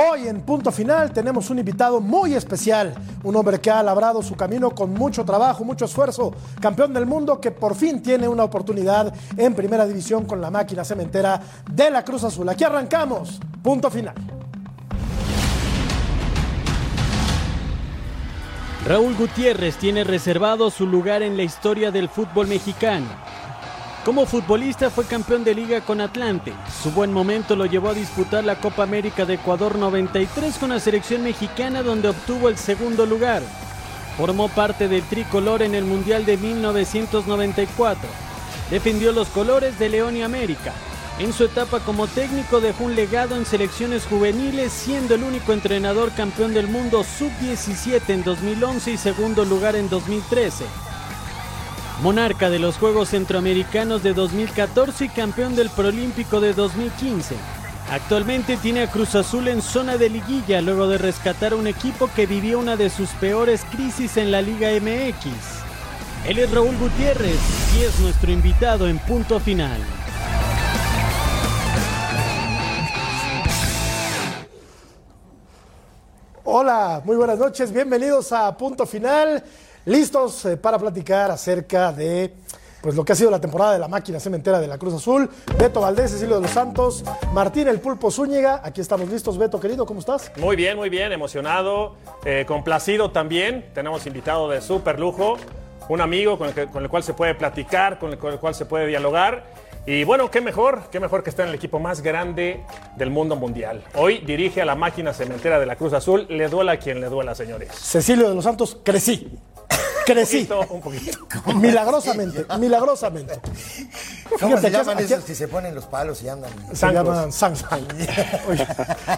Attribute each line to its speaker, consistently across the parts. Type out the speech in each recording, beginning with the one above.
Speaker 1: Hoy en punto final tenemos un invitado muy especial, un hombre que ha labrado su camino con mucho trabajo, mucho esfuerzo, campeón del mundo que por fin tiene una oportunidad en primera división con la máquina cementera de la Cruz Azul. Aquí arrancamos, punto final.
Speaker 2: Raúl Gutiérrez tiene reservado su lugar en la historia del fútbol mexicano. Como futbolista fue campeón de liga con Atlante. Su buen momento lo llevó a disputar la Copa América de Ecuador 93 con la selección mexicana donde obtuvo el segundo lugar. Formó parte del tricolor en el Mundial de 1994. Defendió los colores de León y América. En su etapa como técnico dejó un legado en selecciones juveniles, siendo el único entrenador campeón del mundo sub-17 en 2011 y segundo lugar en 2013 monarca de los Juegos Centroamericanos de 2014 y campeón del Prolímpico de 2015. Actualmente tiene a Cruz Azul en zona de liguilla luego de rescatar un equipo que vivió una de sus peores crisis en la Liga MX. Él es Raúl Gutiérrez y es nuestro invitado en punto final.
Speaker 1: Hola, muy buenas noches, bienvenidos a punto final listos eh, para platicar acerca de pues lo que ha sido la temporada de la máquina cementera de la Cruz Azul. Beto Valdés, Cecilio de los Santos, Martín El Pulpo Zúñiga. Aquí estamos listos. Beto, querido, ¿cómo estás?
Speaker 3: Muy bien, muy bien, emocionado, eh, complacido también. Tenemos invitado de súper lujo, un amigo con el, con el, cual se puede platicar, con el, con el cual se puede dialogar. Y bueno, qué mejor, qué mejor que estar en el equipo más grande del mundo mundial. Hoy dirige a la máquina cementera de la Cruz Azul. Le duela a quien le duela, señores.
Speaker 1: Cecilio de los Santos, crecí. Crecí. Un poquito. Milagrosamente, milagrosamente.
Speaker 4: ¿Cómo se llaman esos que se ponen los palos y andan?
Speaker 1: Se llaman Sancos. Hoy,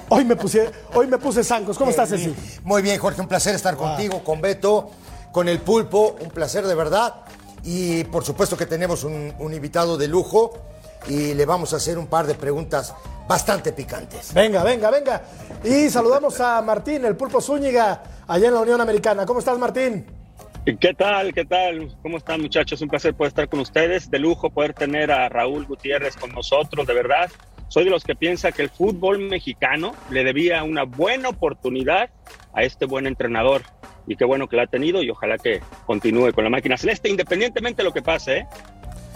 Speaker 1: hoy, me puse, hoy me puse Sancos. ¿Cómo estás, Ceci?
Speaker 4: Muy bien, Jorge. Un placer estar contigo, con Beto, con el Pulpo. Un placer de verdad. Y por supuesto que tenemos un, un invitado de lujo y le vamos a hacer un par de preguntas bastante picantes.
Speaker 1: Venga, venga, venga. Y saludamos a Martín, el Pulpo Zúñiga, allá en la Unión Americana. ¿Cómo estás, Martín?
Speaker 5: ¿Qué tal? ¿Qué tal? ¿Cómo están muchachos? Un placer poder estar con ustedes. De lujo poder tener a Raúl Gutiérrez con nosotros, de verdad. Soy de los que piensa que el fútbol mexicano le debía una buena oportunidad a este buen entrenador. Y qué bueno que la ha tenido y ojalá que continúe con la máquina celeste, independientemente de lo que pase. ¿eh?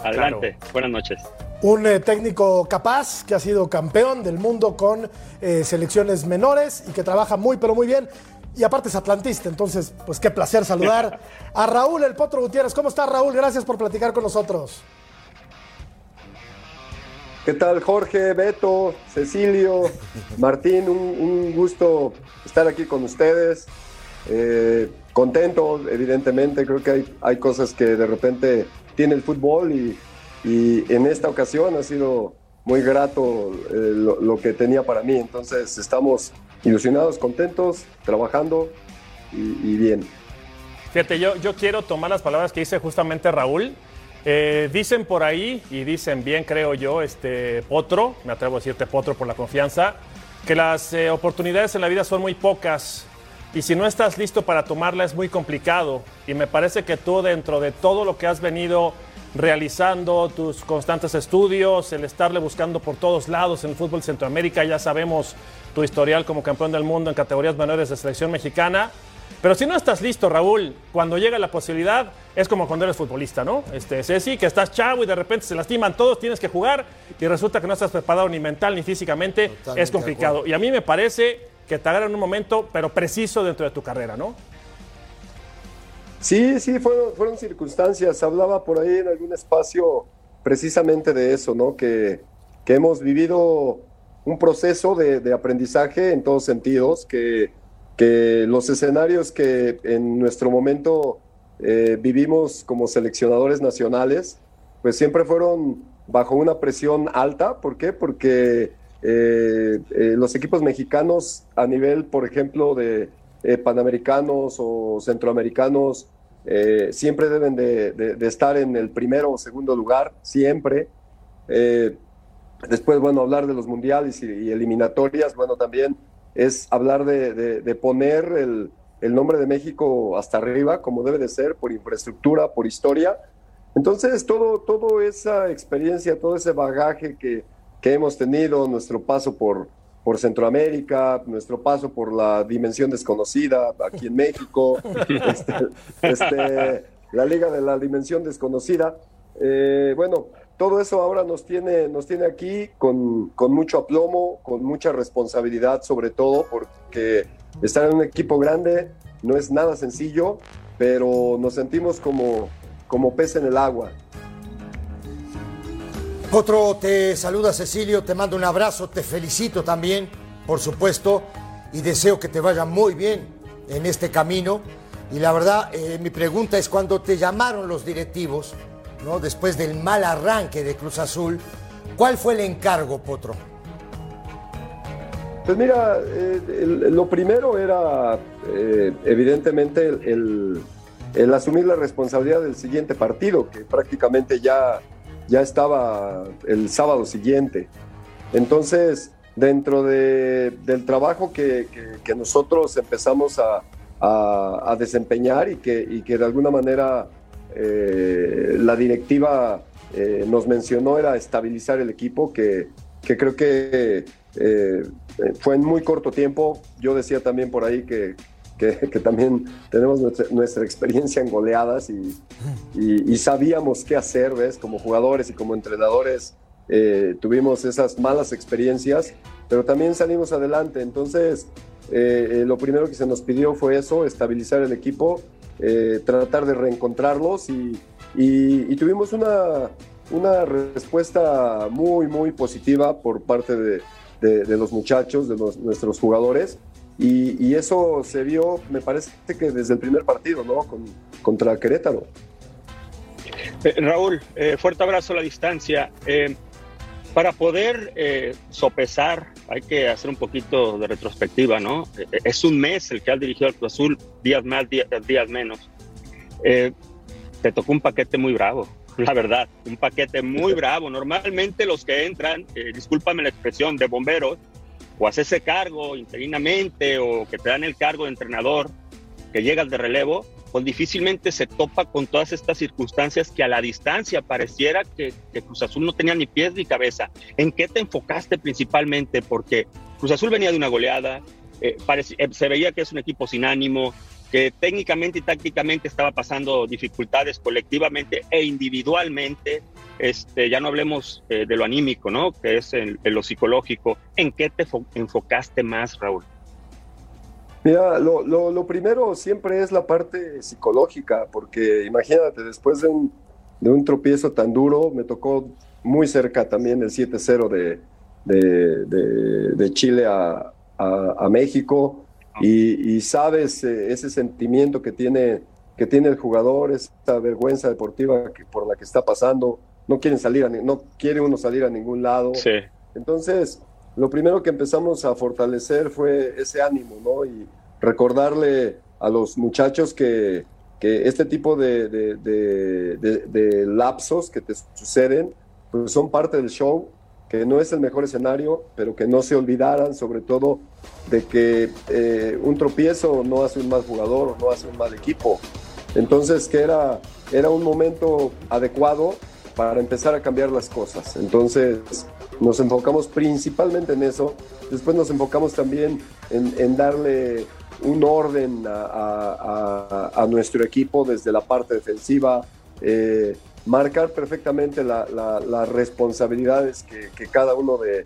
Speaker 5: Adelante. Claro. Buenas noches.
Speaker 1: Un eh, técnico capaz que ha sido campeón del mundo con eh, selecciones menores y que trabaja muy, pero muy bien y aparte es atlantista, entonces, pues qué placer saludar a Raúl El Potro Gutiérrez. ¿Cómo está Raúl? Gracias por platicar con nosotros.
Speaker 6: ¿Qué tal Jorge, Beto, Cecilio, Martín? Un, gusto estar aquí con ustedes. Eh, contento, evidentemente, creo que hay, hay, cosas que de repente tiene el fútbol y, y en esta ocasión ha sido muy grato eh, lo, lo que tenía para mí. Entonces estamos ilusionados, contentos, trabajando y, y, bien.
Speaker 3: Fíjate, yo, yo quiero tomar las palabras que dice justamente Raúl. Eh, dicen por ahí, y dicen bien creo yo, este Potro, me atrevo a decirte Potro por la confianza, que las eh, oportunidades en la vida son muy pocas y si no estás listo para tomarla es muy complicado. Y me parece que tú dentro de todo lo que has venido realizando, tus constantes estudios, el estarle buscando por todos lados en el fútbol Centroamérica, ya sabemos tu historial como campeón del mundo en categorías menores de selección mexicana. Pero si no estás listo, Raúl, cuando llega la posibilidad, es como cuando eres futbolista, ¿no? Este, Ceci, que estás chavo y de repente se lastiman todos, tienes que jugar y resulta que no estás preparado ni mental ni físicamente, Totalmente es complicado. Y a mí me parece que te agarra en un momento, pero preciso dentro de tu carrera, ¿no?
Speaker 6: Sí, sí, fueron, fueron circunstancias. Hablaba por ahí en algún espacio precisamente de eso, ¿no? Que, que hemos vivido un proceso de, de, aprendizaje en todos sentidos, que, que los escenarios que en nuestro momento eh, vivimos como seleccionadores nacionales, pues siempre fueron bajo una presión alta. ¿Por qué? Porque eh, eh, los equipos mexicanos a nivel, por ejemplo, de panamericanos o centroamericanos, siempre deben de, de, de, estar en el primero o segundo lugar, siempre. Después, bueno, hablar de los mundiales y, y eliminatorias, bueno, también es hablar de, de poner el, el nombre de México hasta arriba, como debe de ser, por infraestructura, por historia. Entonces, todo, toda esa experiencia, todo ese bagaje que, que hemos tenido, nuestro paso por, por Centroamérica, nuestro paso por la dimensión desconocida aquí en México, este, este, la Liga de la Dimensión Desconocida. Eh, bueno, todo eso ahora nos tiene, nos tiene aquí con, con, mucho aplomo, con mucha responsabilidad sobre todo, porque estar en un equipo grande no es nada sencillo, pero nos sentimos como, como pez en el agua.
Speaker 4: Otro te saluda Cecilio, te mando un abrazo, te felicito también, por supuesto, y deseo que te vaya muy bien en este camino. Y la verdad, eh, mi pregunta es cuando te llamaron los directivos, ¿no? después del mal arranque de Cruz Azul, ¿cuál fue el encargo, Potro?
Speaker 6: Pues mira, eh, lo primero era eh, evidentemente el, asumir la responsabilidad del siguiente partido, que prácticamente ya, ya estaba el sábado siguiente. Entonces, dentro de, del trabajo que, nosotros empezamos a, desempeñar y que de alguna manera eh, la directiva nos mencionó era estabilizar el equipo, que, que creo que eh, fue en muy corto tiempo. Yo decía también por ahí que, que, también tenemos nuestra, experiencia en goleadas y, y, sabíamos qué hacer, ¿ves? Como jugadores y como entrenadores eh, tuvimos esas malas experiencias, pero también salimos adelante. Entonces, eh, lo primero que se nos pidió fue eso, estabilizar el equipo, tratar de reencontrarlos y, tuvimos una, una respuesta muy, muy positiva por parte de, los muchachos, de nuestros jugadores. Y, eso se vio, me parece que desde el primer partido, ¿no? Con, contra Querétaro.
Speaker 7: Eh, Raúl, eh, fuerte abrazo a la distancia. Eh, para poder sopesar, hay que hacer un poquito de retrospectiva, ¿no? es un mes el que ha dirigido al Cruz Azul, días más, días, días menos. te tocó un paquete muy bravo la verdad, un paquete muy bravo. Normalmente los que entran, eh, discúlpame la expresión, de bomberos, o haces ese cargo interinamente o que te dan el cargo de entrenador, que llegas de relevo, pues difícilmente se topa con todas estas circunstancias que a la distancia pareciera que, Cruz Azul no tenía ni pies ni cabeza. ¿En qué te enfocaste principalmente? Porque Cruz Azul venía de una goleada, eh, eh, se veía que es un equipo sin ánimo, que técnicamente y tácticamente estaba pasando dificultades colectivamente e individualmente, este, ya no hablemos eh, de lo anímico, ¿no? Que es lo psicológico. ¿En qué te enfocaste más, Raúl?
Speaker 6: Mira, lo, lo, primero siempre es la parte psicológica, porque imagínate, después de un, de un tropiezo tan duro, me tocó muy cerca también el 7-0 de, de, de, Chile a, a, a México. Y, sabes eh, ese sentimiento que tiene, que tiene el jugador, esa vergüenza deportiva que, por la que está pasando, no quieren salir, a, no quiere uno salir a ningún lado. Entonces, lo primero que empezamos a fortalecer fue ese ánimo, ¿no? Y recordarle a los muchachos que, que este tipo de, lapsos que te suceden, pues son parte del show que no es el mejor escenario, pero que no se olvidaran sobre todo de que eh, un tropiezo no hace un mal jugador o no hace un mal equipo. Entonces que era, era un momento adecuado para empezar a cambiar las cosas. Entonces nos enfocamos principalmente en eso. Después nos enfocamos también en, darle un orden a, nuestro equipo desde la parte defensiva. Eh, marcar perfectamente las responsabilidades que, cada uno de,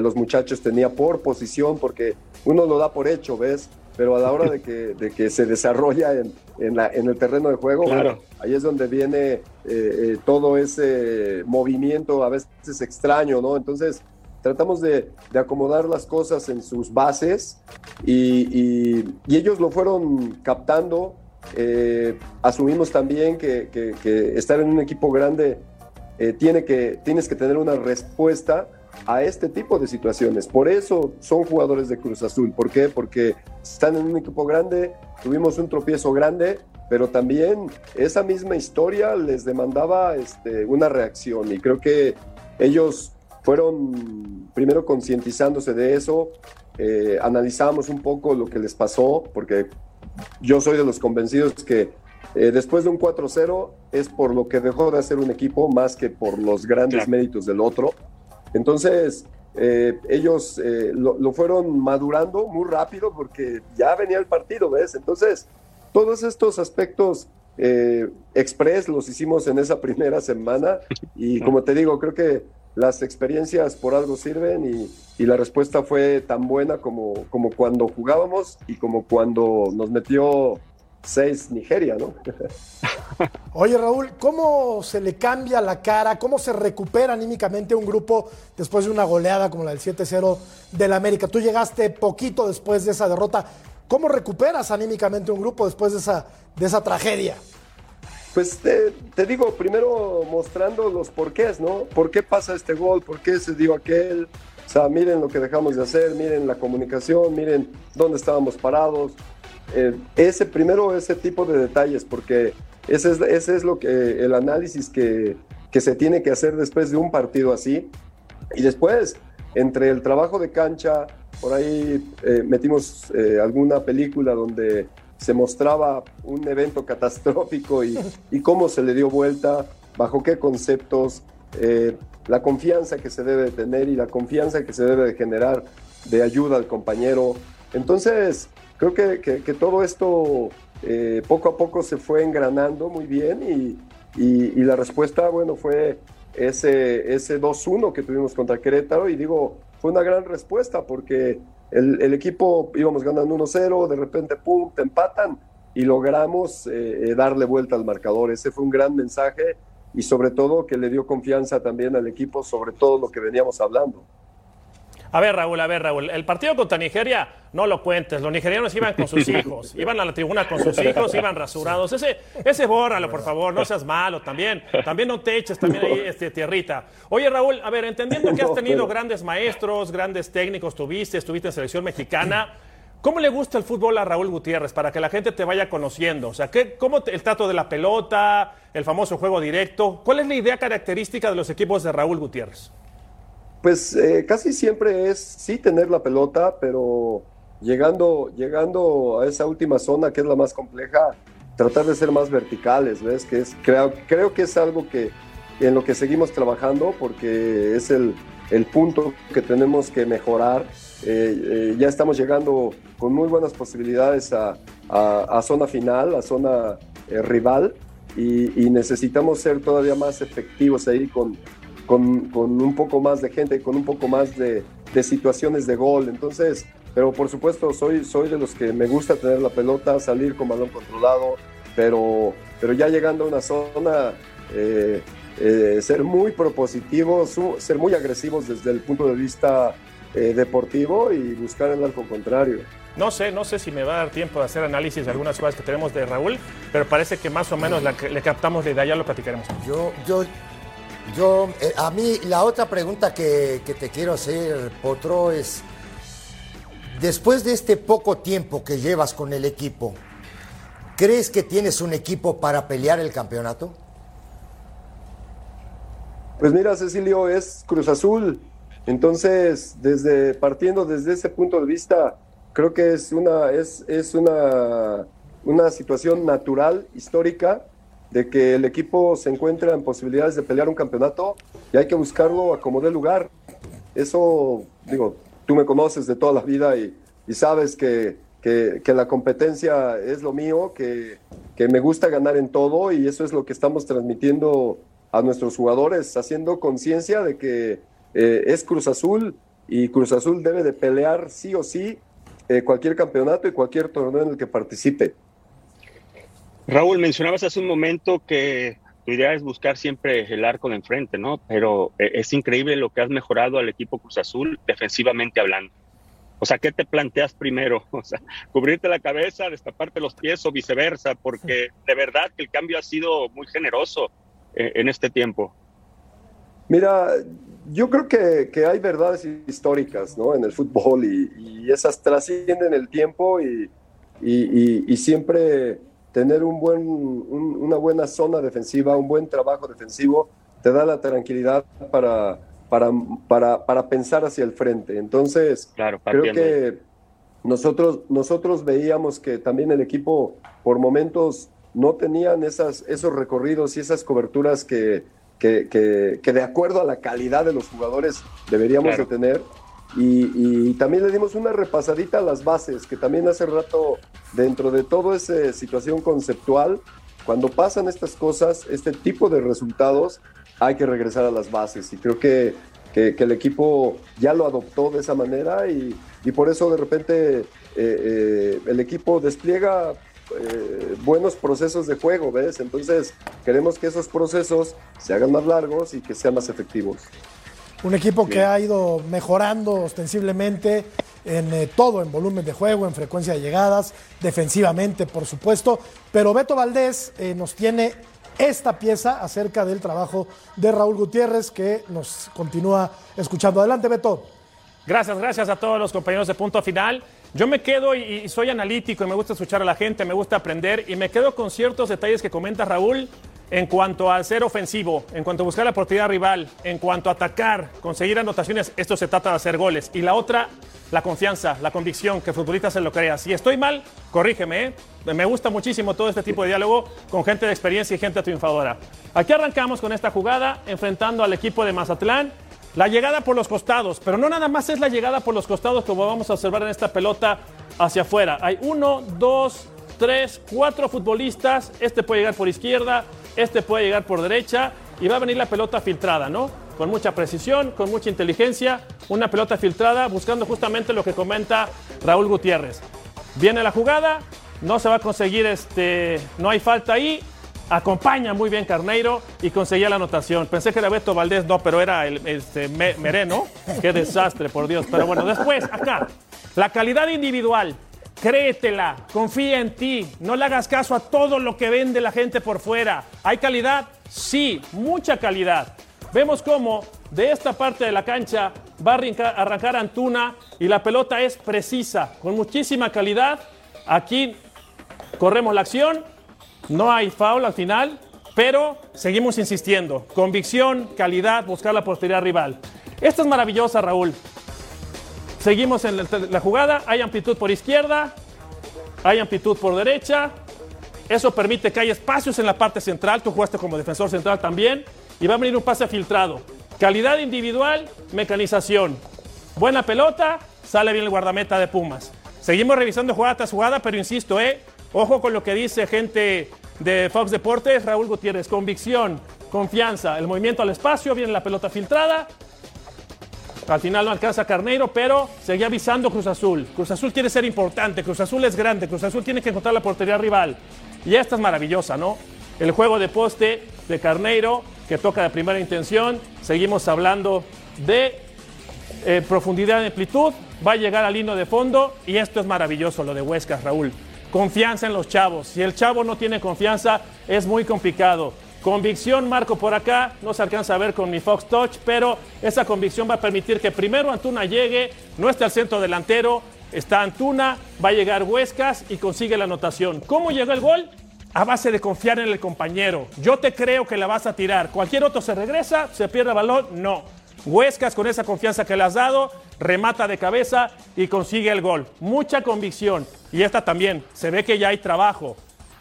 Speaker 6: los muchachos tenía por posición, porque uno lo da por hecho, ¿ves? Pero a la hora de que, de que se desarrolla en, en, el terreno de juego, ahí es donde viene eh, eh, todo ese movimiento a veces extraño, ¿no? Entonces, tratamos de, acomodar las cosas en sus bases y ellos lo fueron captando eh, asumimos también que, estar en un equipo grande eh, tiene que, tienes que tener una respuesta a este tipo de situaciones. Por eso son jugadores de Cruz Azul. ¿Por qué? Porque están en un equipo grande, tuvimos un tropiezo grande, pero también esa misma historia les demandaba este, una reacción y creo que ellos fueron primero concientizándose de eso, eh, analizamos un poco lo que les pasó, porque yo soy de los convencidos que eh, después de un 4-0 es por lo que dejó de hacer un equipo más que por los grandes méritos del otro. Entonces, eh, ellos eh, lo, lo, fueron madurando muy rápido porque ya venía el partido, ¿ves? Entonces, todos estos aspectos eh, express los hicimos en esa primera semana y como te digo, creo que las experiencias por algo sirven y, y la respuesta fue tan buena como, como cuando jugábamos y como cuando nos metió seis Nigeria, ¿no?
Speaker 1: Oye, Raúl, ¿cómo se le cambia la cara? ¿Cómo se recupera anímicamente un grupo después de una goleada como la del 7-0 del América? Tú llegaste poquito después de esa derrota. ¿Cómo recuperas anímicamente un grupo después de esa, de esa tragedia?
Speaker 6: Pues te, te, digo, primero mostrando los porqués, ¿no? ¿Por qué pasa este gol? ¿Por qué se dio aquel? O sea, miren lo que dejamos de hacer, miren la comunicación, miren dónde estábamos parados. Eh, ese primero, ese tipo de detalles, porque ese es, ese es lo que el análisis que, que se tiene que hacer después de un partido así. Y después, entre el trabajo de cancha, por ahí eh, metimos eh, alguna película donde se mostraba un evento catastrófico y, y, cómo se le dio vuelta, bajo qué conceptos, eh, la confianza que se debe tener y la confianza que se debe de generar de ayuda al compañero. Entonces, creo que, que, todo esto eh, poco a poco se fue engranando muy bien y, y, la respuesta, bueno, fue ese, ese 2-1 que tuvimos contra Querétaro y digo, fue una gran respuesta porque el, equipo íbamos ganando 1-0, de repente, pum, te empatan y logramos eh, darle vuelta al marcador. Ese fue un gran mensaje y sobre todo que le dio confianza también al equipo sobre todo lo que veníamos hablando.
Speaker 3: A ver, Raúl, a ver, Raúl. El partido contra Nigeria, no lo cuentes. Los nigerianos iban con sus hijos. Iban a la tribuna con sus hijos, iban rasurados. Ese, ese bórralo, por favor. No seas malo también. También no te eches también ahí este, tierrita. Oye, Raúl, a ver, entendiendo que has tenido grandes maestros, grandes técnicos, tuviste, estuviste en selección mexicana. ¿Cómo le gusta el fútbol a Raúl Gutiérrez para que la gente te vaya conociendo? O sea, ¿qué, ¿cómo te, el trato de la pelota, el famoso juego directo? ¿Cuál es la idea característica de los equipos de Raúl Gutiérrez?
Speaker 6: Pues eh, casi siempre es sí tener la pelota, pero llegando, llegando a esa última zona que es la más compleja, tratar de ser más verticales, ¿ves? Que es, creo, creo que es algo que en lo que seguimos trabajando porque es el, el punto que tenemos que mejorar. Eh, eh, ya estamos llegando con muy buenas posibilidades a, a, zona final, a zona rival, y, y, necesitamos ser todavía más efectivos ahí con, con, con, un poco más de gente, con un poco más de, de, situaciones de gol. Entonces, pero por supuesto, soy, soy de los que me gusta tener la pelota, salir con balón controlado, pero, pero ya llegando a una zona, eh, eh, ser muy propositivos, ser muy agresivos desde el punto de vista eh, deportivo y buscar el arco contrario.
Speaker 3: No sé, no sé si me va a dar tiempo de hacer análisis de algunas cosas que tenemos de Raúl, pero parece que más o menos la, le captamos la idea, ya lo platicaremos.
Speaker 4: Yo, yo, yo, eh, a mí la otra pregunta que, que, te quiero hacer, Potro, es, después de este poco tiempo que llevas con el equipo, ¿crees que tienes un equipo para pelear el campeonato?
Speaker 6: Pues mira, Cecilio, es Cruz Azul. Entonces, desde, partiendo desde ese punto de vista, creo que es una, es, es una, una situación natural, histórica, de que el equipo se encuentra en posibilidades de pelear un campeonato y hay que buscarlo a como dé lugar. Eso, digo, tú me conoces de toda la vida y, sabes que, que, que, la competencia es lo mío, que, que me gusta ganar en todo y eso es lo que estamos transmitiendo a nuestros jugadores, haciendo conciencia de que eh, es Cruz Azul y Cruz Azul debe de pelear sí o sí eh, cualquier campeonato y cualquier torneo en el que participe.
Speaker 5: Raúl, mencionabas hace un momento que tu idea es buscar siempre el arco de enfrente, ¿no? Pero eh, es increíble lo que has mejorado al equipo Cruz Azul defensivamente hablando. O sea, ¿qué te planteas primero? O sea, cubrirte la cabeza, destaparte los pies o viceversa, porque de verdad que el cambio ha sido muy generoso eh, en este tiempo.
Speaker 6: Mira, yo creo que, que, hay verdades históricas ¿no? en el fútbol y, esas trascienden el tiempo y, y siempre tener un buen, un, una buena zona defensiva, un buen trabajo defensivo, te da la tranquilidad para, para, para, para pensar hacia el frente. Entonces,
Speaker 5: claro,
Speaker 6: creo que nosotros, nosotros veíamos que también el equipo por momentos no tenían esas, esos recorridos y esas coberturas que, que, que, de acuerdo a la calidad de los jugadores deberíamos de tener. Y, también le dimos una repasadita a las bases, que también hace rato, dentro de toda esa situación conceptual, cuando pasan estas cosas, este tipo de resultados, hay que regresar a las bases. Y creo que, que, el equipo ya lo adoptó de esa manera y, y por eso de repente eh, eh, el equipo despliega eh, buenos procesos de juego, ¿ves? Entonces queremos que esos procesos se hagan más largos y que sean más efectivos.
Speaker 1: Un equipo que ha ido mejorando ostensiblemente en eh, todo, en volumen de juego, en frecuencia de llegadas, defensivamente, por supuesto. Pero Beto Valdés eh, nos tiene esta pieza acerca del trabajo de Raúl Gutiérrez, que nos continúa escuchando. Adelante, Beto.
Speaker 3: Gracias, gracias a todos los compañeros de Punto Final. Yo me quedo y, soy analítico y me gusta escuchar a la gente, me gusta aprender y me quedo con ciertos detalles que comenta Raúl en cuanto a ser ofensivo, en cuanto a buscar la oportunidad rival, en cuanto a atacar, conseguir anotaciones, esto se trata de hacer goles. Y la otra, la confianza, la convicción, que el futbolista se lo crea. Si estoy mal, corrígeme, ¿eh? me gusta muchísimo todo este tipo de diálogo con gente de experiencia y gente triunfadora. Aquí arrancamos con esta jugada, enfrentando al equipo de Mazatlán. La llegada por los costados, pero no nada más es la llegada por los costados como vamos a observar en esta pelota hacia afuera. Hay uno, dos, tres, cuatro futbolistas. Este puede llegar por izquierda, este puede llegar por derecha y va a venir la pelota filtrada, ¿no? Con mucha precisión, con mucha inteligencia, una pelota filtrada buscando justamente lo que comenta Raúl Gutiérrez. Viene la jugada, no se va a conseguir, este, no hay falta ahí, acompaña muy bien Carneiro y conseguía la anotación. Pensé que era Beto Valdés, no, pero era el este, Mereno. Qué desastre, por Dios. Pero bueno, después, acá, la calidad individual. Créetela, confía en ti, no le hagas caso a todo lo que vende la gente por fuera. ¿Hay calidad? Sí, mucha calidad. Vemos cómo de esta parte de la cancha va a arrancar, Antuna y la pelota es precisa, con muchísima calidad. Aquí corremos la acción, no hay foul al final, pero seguimos insistiendo. Convicción, calidad, buscar la posterior rival. Esta es maravillosa, Raúl. Seguimos en la jugada, hay amplitud por izquierda, hay amplitud por derecha. Eso permite que haya espacios en la parte central, tú jugaste como defensor central también, y va a venir un pase filtrado. Calidad individual, mecanización. Buena pelota, sale bien el guardameta de Pumas. Seguimos revisando jugada tras jugada, pero insisto, eh, ojo con lo que dice gente de Fox Deportes, Raúl Gutiérrez, convicción, confianza, el movimiento al espacio, viene la pelota filtrada, al final no alcanza Carneiro, pero seguía avisando Cruz Azul. Cruz Azul quiere ser importante, Cruz Azul es grande, Cruz Azul tiene que encontrar la portería rival. Y esta es maravillosa, ¿no? El juego de poste de Carneiro, que toca de primera intención. Seguimos hablando de eh, profundidad y amplitud. Va a llegar al hino de fondo y esto es maravilloso, lo de Huescas, Raúl. Confianza en los chavos. Si el chavo no tiene confianza, es muy complicado. Convicción, marco por acá, no se alcanza a ver con mi Fox Touch, pero esa convicción va a permitir que primero Antuna llegue, no esté al centro delantero, está Antuna, va a llegar Huescas y consigue la anotación. ¿Cómo llegó el gol? A base de confiar en el compañero. Yo te creo que la vas a tirar. Cualquier otro se regresa, se pierde el balón, no. Huescas con esa confianza que le has dado, remata de cabeza y consigue el gol. Mucha convicción. Y esta también, se ve que ya hay trabajo.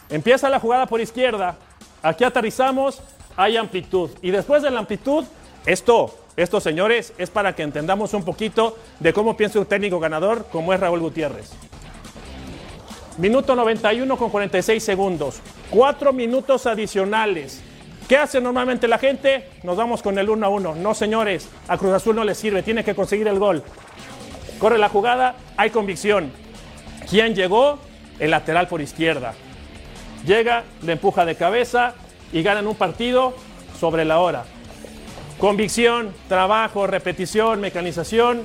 Speaker 3: Empieza la jugada por izquierda, Aquí aterrizamos, hay amplitud. Y después de la amplitud, esto, esto señores, es para que entendamos un poquito de cómo piensa un técnico ganador como es Raúl Gutiérrez. Minuto 91 con 46 segundos. Cuatro minutos adicionales. ¿Qué hace normalmente la gente? Nos vamos con el 1 a 1. No, señores, a Cruz Azul no le sirve, tiene que conseguir el gol. Corre la jugada, hay convicción. ¿Quién llegó? El lateral por izquierda llega, le empuja de cabeza y ganan un partido sobre la hora. Convicción, trabajo, repetición, mecanización.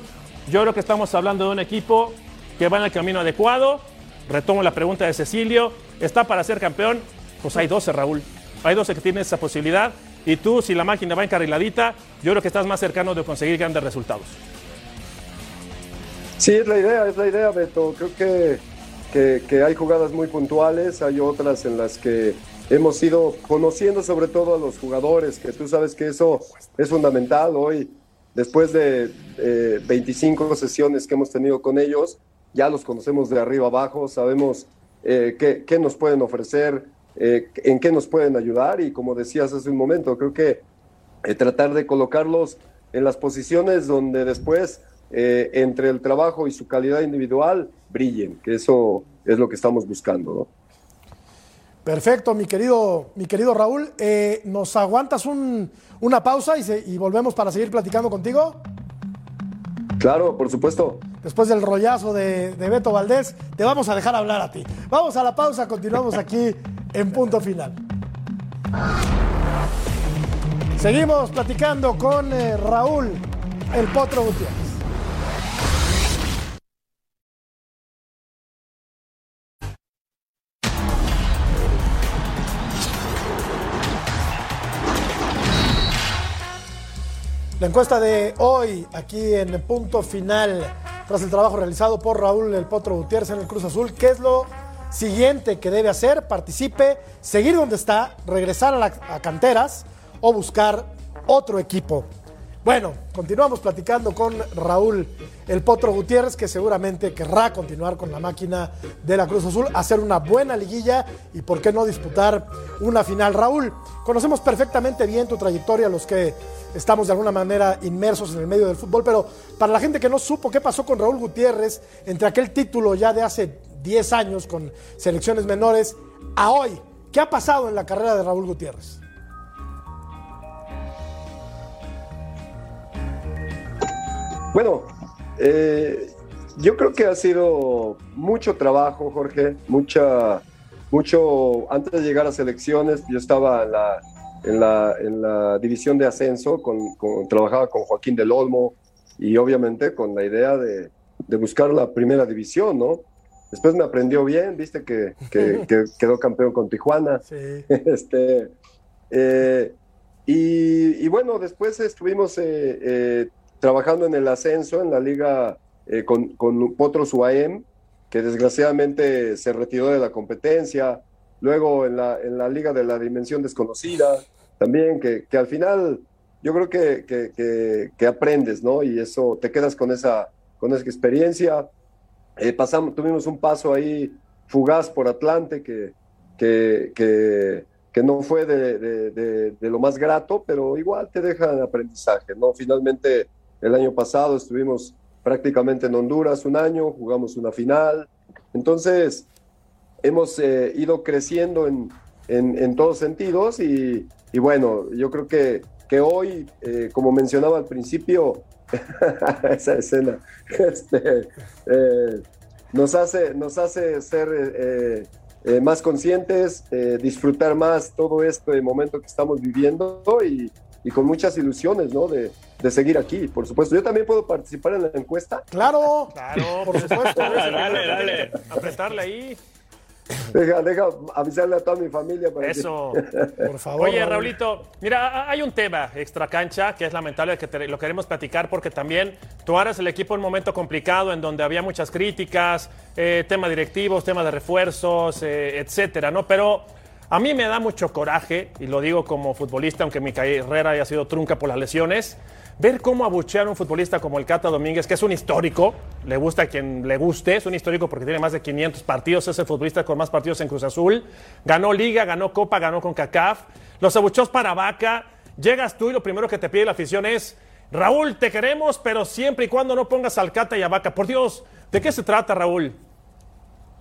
Speaker 3: Yo creo que estamos hablando de un equipo que va en el camino adecuado. Retomo la pregunta de Cecilio. ¿Está para ser campeón? Pues hay 12, Raúl. Hay 12 que tienen esa posibilidad. Y tú, si la máquina va encarriladita, yo creo que estás más cercano de conseguir grandes resultados.
Speaker 6: Sí, es la idea, es la idea, Beto. Creo que que, hay jugadas muy puntuales, hay otras en las que hemos ido conociendo sobre todo a los jugadores, que tú sabes que eso es fundamental. Hoy, después de 25 sesiones que hemos tenido con ellos, ya los conocemos de arriba abajo, sabemos eh, qué, nos pueden ofrecer, eh, en qué nos pueden ayudar. Y como decías hace un momento, creo que eh, tratar de colocarlos en las posiciones donde después, eh, entre el trabajo y su calidad individual, brillen, que eso es lo que estamos buscando. ¿no?
Speaker 1: Perfecto, mi querido, mi querido Raúl. Eh, ¿Nos aguantas un, una pausa y, se- y volvemos para seguir platicando contigo?
Speaker 6: Claro, por supuesto.
Speaker 1: Después del rollazo de, de Beto Valdés, te vamos a dejar hablar a ti. Vamos a la pausa, continuamos aquí en punto final. Seguimos platicando con eh, Raúl, el Potro Gutiérrez. La encuesta de hoy, aquí en punto final, tras el trabajo realizado por Raúl El Potro Gutiérrez en el Cruz Azul, ¿qué es lo siguiente que debe hacer? Participe, seguir donde está, regresar a, la- a canteras o buscar otro equipo. Bueno, continuamos platicando con Raúl El Potro Gutiérrez, que seguramente querrá continuar con la máquina de la Cruz Azul, hacer una buena liguilla y por qué no disputar una final. Raúl, conocemos perfectamente bien tu trayectoria, los que estamos de alguna manera inmersos en el medio del fútbol, pero para la gente que no supo qué pasó con Raúl Gutiérrez entre aquel título ya de hace 10 años con selecciones menores a hoy, ¿qué ha pasado en la carrera de Raúl Gutiérrez?
Speaker 6: Bueno, eh, yo creo que ha sido mucho trabajo, Jorge, mucha, mucho, antes de llegar a selecciones, yo estaba en la, en la, en la división de ascenso, con, con- trabajaba con Joaquín del Olmo y obviamente con la idea de, de buscar la primera división, ¿no? Después me aprendió bien, viste que, que- que quedó campeón con Tijuana.
Speaker 1: Sí.
Speaker 6: este, eh, y, y bueno, después estuvimos eh, eh, trabajando en el ascenso en la liga eh, con, con Potros UAM, que desgraciadamente se retiró de la competencia. Luego en la, en la liga de la dimensión desconocida, también, que, que al final yo creo que, que, que- aprendes, ¿no? Y eso, te quedas con esa, con esa experiencia. Eh, pasamos, tuvimos un paso ahí fugaz por Atlante que, que, no fue de- de lo más grato, pero igual te dejan aprendizaje, ¿no? Finalmente, el año pasado estuvimos prácticamente en Honduras un año, jugamos una final, entonces hemos eh, ido creciendo en, en, en todos sentidos y, y bueno, yo creo que, que hoy, eh, como mencionaba al principio, esa escena, este, eh, nos, hace, nos hace ser eh, eh, más conscientes, eh, disfrutar más todo este momento que estamos viviendo y, y con muchas ilusiones, ¿no? De, de seguir aquí, por supuesto. Yo también puedo participar en la encuesta.
Speaker 1: Claro,
Speaker 3: Claro,
Speaker 1: por supuesto.
Speaker 3: dale, dale. Apretarle ahí.
Speaker 6: Deja, deja avisarle a toda mi familia para que-
Speaker 3: Eso.
Speaker 1: Por favor.
Speaker 3: Oye. Raulito, mira, hay un tema extra cancha que es lamentable que te- lo queremos platicar porque también tú eras el equipo en un momento complicado en donde había muchas críticas, eh, tema directivos, tema de refuerzos, eh, etcétera, ¿no? Pero a mí me da mucho coraje, y lo digo como futbolista, aunque mi carrera haya sido trunca por las lesiones, ver cómo abuchear a un futbolista como el Cata Domínguez, que es un histórico, le gusta a quien le guste, es un histórico porque tiene más de 500 partidos, es el futbolista con más partidos en Cruz Azul, ganó Liga, ganó Copa, ganó con CACAF, los abucheos para Vaca, llegas tú y lo primero que te pide la afición es, Raúl, te queremos, pero siempre y cuando no pongas al Cata y a Vaca. Por Dios, ¿de qué se trata, Raúl?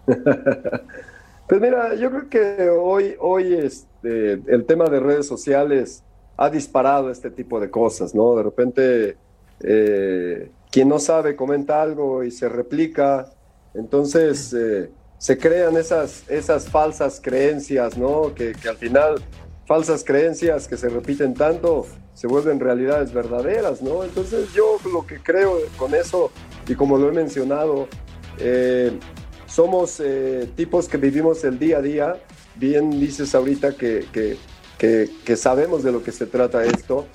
Speaker 6: Pues mira, yo creo que hoy, hoy este, el tema de redes sociales ha disparado este tipo de cosas, ¿no? De repente, eh, quien no sabe comenta algo y se replica, entonces eh, se crean esas, esas falsas creencias, ¿no? Que, que al final, falsas creencias que se repiten tanto, se vuelven realidades verdaderas, ¿no? Entonces yo lo que creo con eso, y como lo he mencionado, eh, somos tipos que vivimos el día a día. Bien dices ahorita que, que, que- que sabemos de lo que se trata esto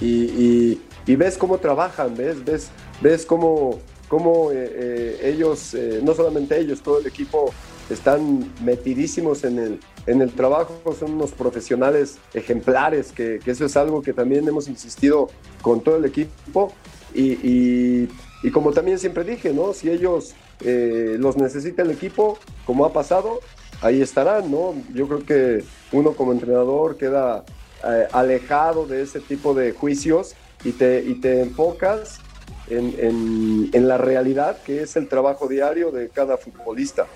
Speaker 6: y, y- y ves cómo trabajan, ves, ves, ves cómo, cómo eh, eh, ellos, eh, no solamente ellos, todo el equipo están metidísimos en el, en el trabajo, son unos profesionales ejemplares, que, que eso es algo que también hemos insistido con todo el equipo y, y- y como también siempre dije, ¿no? Si ellos eh, los necesita el equipo, como ha pasado, ahí estarán, ¿no? Yo creo que uno como entrenador queda eh, alejado de ese tipo de juicios y te, y te enfocas en, en, la realidad que es el trabajo diario de cada futbolista.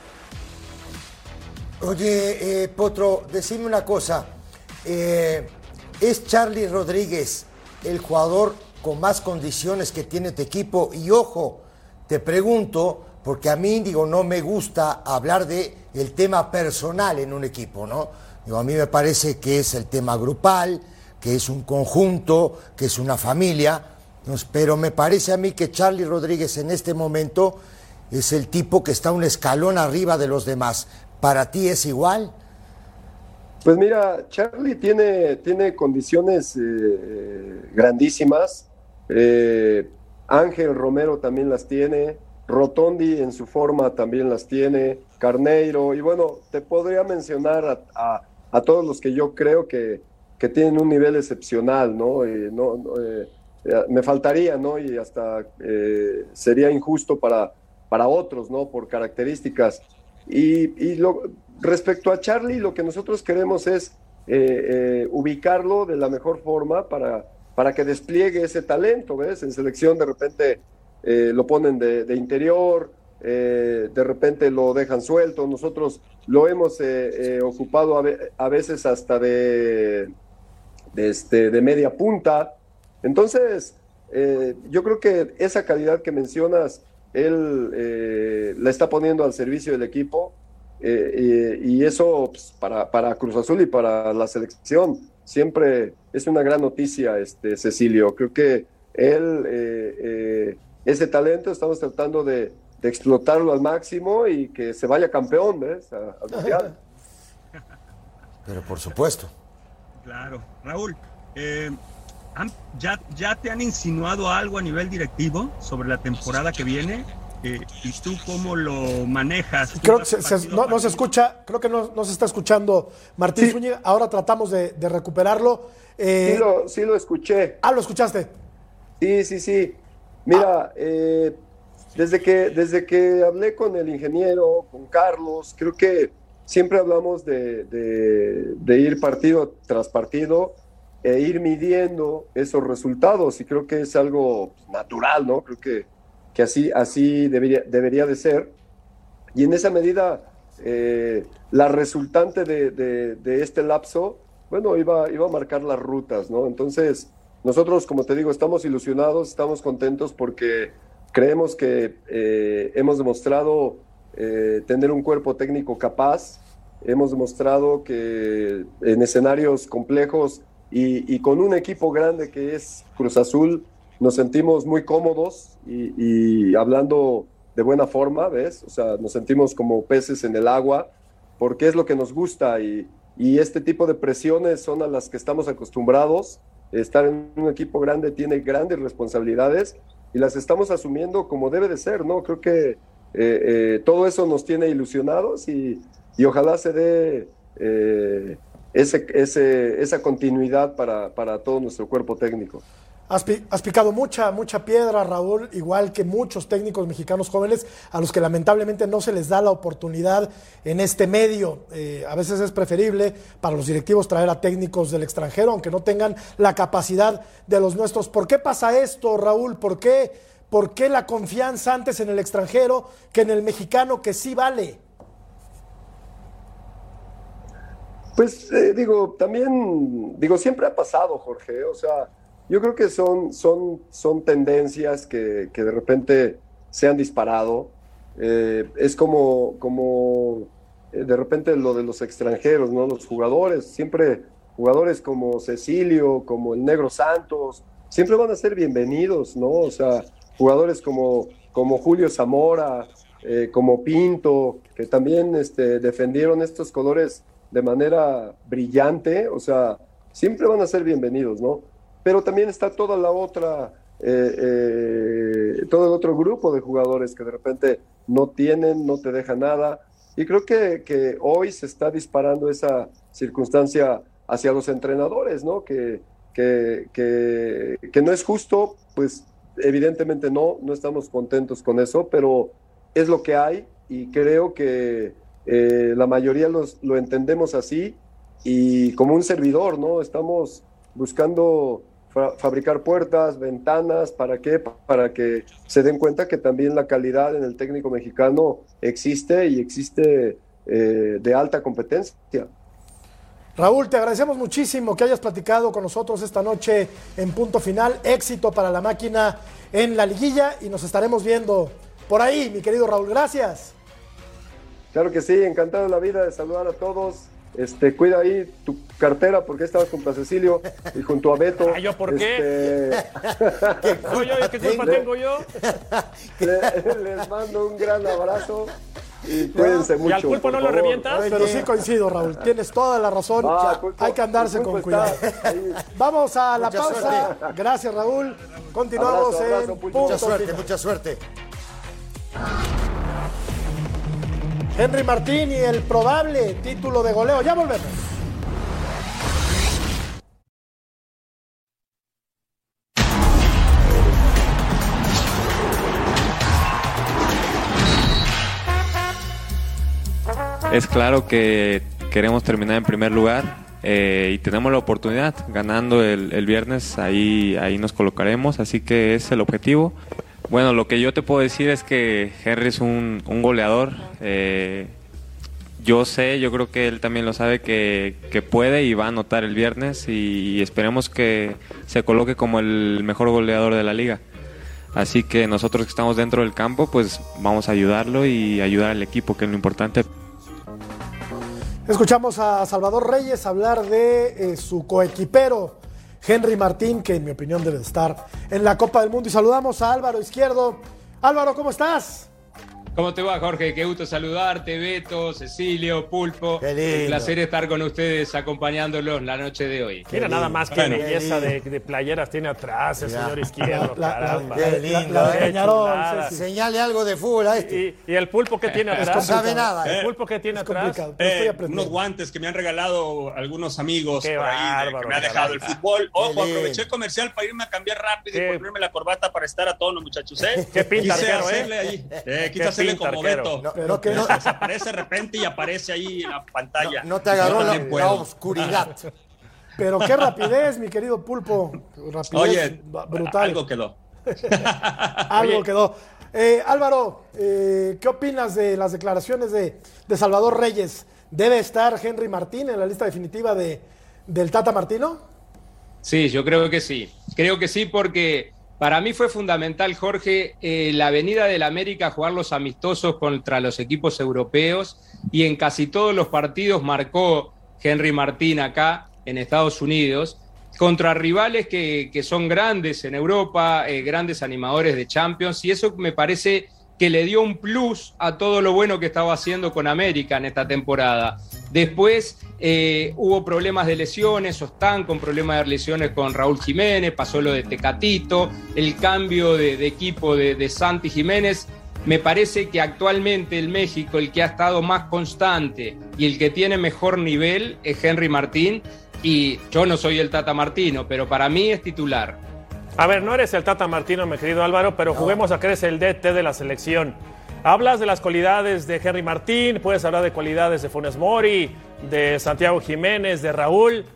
Speaker 4: Oye, eh, Potro, decime una cosa. Eh, ¿Es Charlie Rodríguez el jugador con más condiciones que tiene tu equipo? Y ojo, te pregunto, porque a mí, digo, no me gusta hablar de el tema personal en un equipo, ¿no? A mí me parece que es el tema grupal, que es un conjunto, que es una familia, pero me parece a mí que Charlie Rodríguez en este momento es el tipo que está un escalón arriba de los demás. ¿Para ti es igual?
Speaker 6: Pues mira, Charlie tiene, tiene condiciones eh, grandísimas. Eh, Ángel Romero también las tiene. Rotondi en su forma también las tiene. Carneiro. Y bueno, te podría mencionar a, todos los que yo creo que, que, tienen un nivel excepcional, ¿no? no, eh, me faltaría, ¿no? Y hasta sería injusto para, para otros, ¿no? Por características. Y, respecto a Charlie, lo que nosotros queremos es eh, eh, ubicarlo de la mejor forma para, para que despliegue ese talento, ¿ves? En selección de repente eh, lo ponen de, interior, de repente lo dejan suelto, nosotros lo hemos ocupado a, veces hasta de, este, de media punta. Entonces, yo creo que esa calidad que mencionas, él la está poniendo al servicio del equipo eh, y, eso pues, para, para, Cruz Azul y para la selección siempre es una gran noticia, este, Cecilio. Creo que él, eh, eh, ese talento, estamos tratando de, explotarlo al máximo y que se vaya campeón, ¿ves? al mundial.
Speaker 4: Pero por supuesto.
Speaker 8: Claro. Raúl, ¿ya, ¿ya te han insinuado algo a nivel directivo sobre la temporada que viene? Eh, ¿Y tú cómo lo manejas?
Speaker 1: Creo que no, se escucha, creo que no, se está escuchando Martín Zúñiga. Ahora tratamos de, recuperarlo.
Speaker 6: Eh, sí, lo, sí, lo, escuché.
Speaker 1: Ah, ¿lo escuchaste?
Speaker 6: Sí, sí, sí. Mira, eh, desde, que, desde que hablé con el ingeniero, con Carlos, creo que siempre hablamos de, de ir partido tras partido e ir midiendo esos resultados y creo que es algo natural, ¿no? Creo que que así, así debería, debería de ser. Y en esa medida, eh, la resultante de, este lapso, bueno, iba, iba a marcar las rutas, ¿no? Entonces, nosotros, como te digo, estamos ilusionados, estamos contentos porque creemos que eh, hemos demostrado eh, tener un cuerpo técnico capaz, hemos demostrado que en escenarios complejos y, y, con un equipo grande que es Cruz Azul, nos sentimos muy cómodos y, hablando de buena forma, ¿ves? O sea, nos sentimos como peces en el agua porque es lo que nos gusta y, este tipo de presiones son a las que estamos acostumbrados. Estar en un equipo grande tiene grandes responsabilidades y las estamos asumiendo como debe de ser, ¿no? Creo que eh, eh, todo eso nos tiene ilusionados y, ojalá se dé eh, ese, esa continuidad para, para todo nuestro cuerpo técnico.
Speaker 1: Has, picado mucha, mucha piedra, Raúl, igual que muchos técnicos mexicanos jóvenes a los que lamentablemente no se les da la oportunidad en este medio. Eh, a veces es preferible para los directivos traer a técnicos del extranjero, aunque no tengan la capacidad de los nuestros. ¿Por qué pasa esto, Raúl? ¿Por qué, por qué la confianza antes en el extranjero que en el mexicano que sí vale?
Speaker 6: Pues eh, digo, también, digo, siempre ha pasado, Jorge, o sea yo creo que son, son, son tendencias que, que de repente se han disparado. Eh, es como, como eh, de repente lo de los extranjeros, ¿no? Los jugadores, siempre jugadores como Cecilio, como el Negro Santos, siempre van a ser bienvenidos, ¿no? O sea, jugadores como, como Julio Zamora, eh, como Pinto, que también este, defendieron estos colores de manera brillante, o sea, siempre van a ser bienvenidos, ¿no? Pero también está toda la otra, eh, eh, todo el otro grupo de jugadores que de repente no tienen, no te dejan nada. Y creo que, que hoy se está disparando esa circunstancia hacia los entrenadores, ¿no? Que, que, que, no es justo, pues evidentemente no, no estamos contentos con eso, pero es lo que hay y creo que eh, la mayoría los, lo entendemos así y como un servidor, ¿no? Estamos buscando fabricar puertas, ventanas, ¿para qué? Para que se den cuenta que también la calidad en el técnico mexicano existe y existe eh, de alta competencia.
Speaker 1: Raúl, te agradecemos muchísimo que hayas platicado con nosotros esta noche en punto final. Éxito para la máquina en la liguilla y nos estaremos viendo por ahí, mi querido Raúl. Gracias.
Speaker 6: Claro que sí, encantado de la vida de saludar a todos. Este, cuida ahí tu cartera porque estabas junto a Cecilio y junto a Beto.
Speaker 3: ¿Ah, yo por qué? Este... yo? ¿Qué culpa tengo yo?
Speaker 6: Les mando un gran abrazo y cuídense mucho. ¿Y
Speaker 3: al pulpo no lo revientas?
Speaker 1: Pero sí coincido, Raúl. Tienes toda la razón. Ah, Hay que andarse con cuidado. Vamos a la pausa. Gracias, Raúl. Continuamos en punto
Speaker 4: Mucha suerte, mucha suerte.
Speaker 1: Henry Martín y el probable título de goleo. Ya volvemos.
Speaker 9: Es claro que queremos terminar en primer lugar eh, y tenemos la oportunidad ganando el, viernes, ahí, ahí nos colocaremos, así que es el objetivo. Bueno, lo que yo te puedo decir es que Henry es un, goleador. Eh, yo sé, yo creo que él también lo sabe que, puede y va a anotar el viernes y, esperemos que se coloque como el mejor goleador de la liga. Así que nosotros que estamos dentro del campo, pues vamos a ayudarlo y ayudar al equipo, que es lo importante.
Speaker 1: Escuchamos a Salvador Reyes hablar de eh, su coequipero Henry Martín, que en mi opinión debe estar en la Copa del Mundo. Y saludamos a Álvaro Izquierdo. Álvaro, ¿cómo estás?
Speaker 10: ¿Cómo te va, Jorge? Qué gusto saludarte, Beto, Cecilio, Pulpo. Qué Un placer estar con ustedes acompañándolos la noche de hoy.
Speaker 3: Mira nada más que belleza de, playeras tiene atrás el señor izquierdo, caramba.
Speaker 4: qué lindo, eh. Señale algo de fútbol a este.
Speaker 3: ¿Y, el pulpo que tiene atrás?
Speaker 4: No sabe nada.
Speaker 3: El pulpo que tiene atrás.
Speaker 10: Eh, unos guantes que me han regalado algunos amigos por ahí, que me ha dejado el fútbol. Ojo, aproveché comercial para irme a cambiar rápido y ponerme la corbata para estar a tono, muchachos. ¿eh?
Speaker 3: Qué pinta,
Speaker 10: quise hacerle ahí. Eh, quise como Beto. pero que no. Desaparece de repente y aparece ahí en la pantalla.
Speaker 4: No, te agarró la, oscuridad.
Speaker 1: Pero qué rapidez, mi querido Pulpo. Rapidez
Speaker 10: Oye, brutal. Algo quedó.
Speaker 1: algo quedó. Eh, Álvaro, eh, ¿qué opinas de las declaraciones de, de, Salvador Reyes? ¿Debe estar Henry Martín en la lista definitiva de, del Tata Martino?
Speaker 10: Sí, yo creo que sí. Creo que sí porque para mí fue fundamental, Jorge, eh, la venida del América a jugar los amistosos contra los equipos europeos y en casi todos los partidos marcó Henry Martín acá en Estados Unidos contra rivales que, son grandes en Europa, eh, grandes animadores de Champions y eso me parece que le dio un plus a todo lo bueno que estaba haciendo con América en esta temporada. Después eh, hubo problemas de lesiones, o están con problemas de lesiones con Raúl Jiménez, pasó lo de Tecatito, el cambio de, equipo de, de, Santi Jiménez. Me parece que actualmente el México, el que ha estado más constante y el que tiene mejor nivel es Henry Martín. Y yo no soy el Tata Martino, pero para mí es titular.
Speaker 3: A ver, no eres el Tata Martino, mi querido Álvaro, pero juguemos a que eres el DT de la selección. Hablas de las cualidades de Henry Martín, puedes hablar de cualidades de Funes Mori, de Santiago Jiménez, de Raúl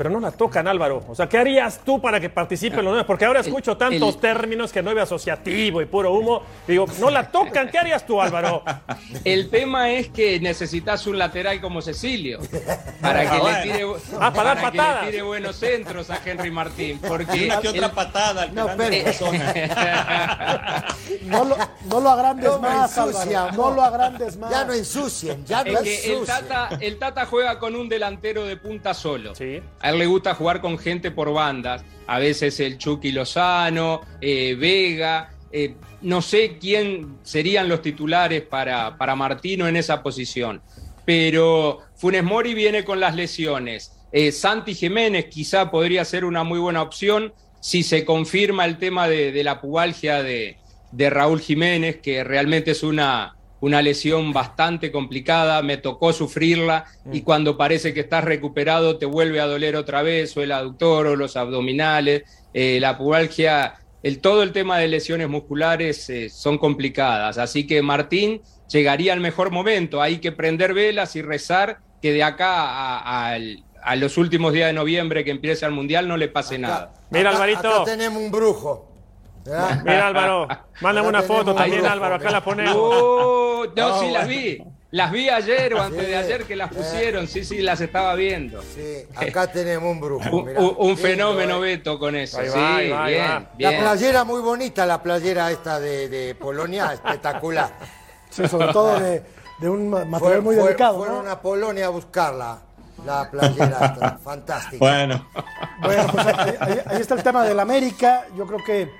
Speaker 3: pero no la tocan, Álvaro. O sea, ¿qué harías tú para que participe en los nueve? Porque ahora escucho tantos términos que nueve asociativo y puro humo. Digo, no la tocan, ¿qué harías tú, Álvaro?
Speaker 10: El tema es que necesitas un lateral como Cecilio para que, le, tire,
Speaker 3: ah, para, dar
Speaker 10: que le tire buenos centros a Henry Martín. Porque
Speaker 4: ¿Qué otra patada al no,
Speaker 1: no, lo, no lo agrandes más, Álvaro. No lo agrandes más.
Speaker 4: Ya no ensucien, ya no ensucien.
Speaker 10: El tata, el tata juega con un delantero de punta solo. Sí él le gusta jugar con gente por bandas, a veces el Chucky Lozano, eh, Vega, eh, no sé quién serían los titulares para, para Martino en esa posición, pero Funes Mori viene con las lesiones. Eh, Santi Jiménez quizá podría ser una muy buena opción si se confirma el tema de, la pubalgia de, de Raúl Jiménez, que realmente es una, una lesión bastante complicada, me tocó sufrirla y mm. cuando parece que estás recuperado te vuelve a doler otra vez, o el aductor o los abdominales, eh, la pubalgia, el, todo el tema de lesiones musculares eh, son complicadas. Así que Martín llegaría al mejor momento, hay que prender velas y rezar que de acá a, al- a los últimos días de noviembre que empiece el Mundial no le pase nada.
Speaker 3: Mira,
Speaker 4: Acá-
Speaker 3: Alvarito.
Speaker 4: Acá tenemos un brujo.
Speaker 3: Mira, Álvaro. Mándame una foto también, Álvaro. Acá la ponemos.
Speaker 10: Oh, no,
Speaker 4: No,
Speaker 10: sí, las vi. Las vi ayer o antes
Speaker 4: Sí.
Speaker 10: de ayer que las pusieron. Sí, sí, las estaba viendo.
Speaker 4: Sí, acá tenemos un brujo.
Speaker 10: Un,
Speaker 4: mirá.
Speaker 10: un- un
Speaker 4: Lindo,
Speaker 10: fenómeno,
Speaker 4: eh.
Speaker 10: Beto, con eso.
Speaker 3: Ahí va,
Speaker 10: sí,
Speaker 3: ahí va, ahí
Speaker 10: bien,
Speaker 3: va.
Speaker 4: La
Speaker 10: bien.
Speaker 4: playera muy bonita, la playera esta de, de Polonia, espectacular.
Speaker 1: Sí, sobre todo de, de un ma- material
Speaker 4: Fue-
Speaker 1: muy
Speaker 4: fue-
Speaker 1: delicado.
Speaker 4: Fueron
Speaker 1: ¿no?
Speaker 4: a Polonia a buscarla, la playera esta, fantástica.
Speaker 7: Bueno,
Speaker 1: Bueno, pues ahí, ahí- ahí está el tema del América. Yo creo que,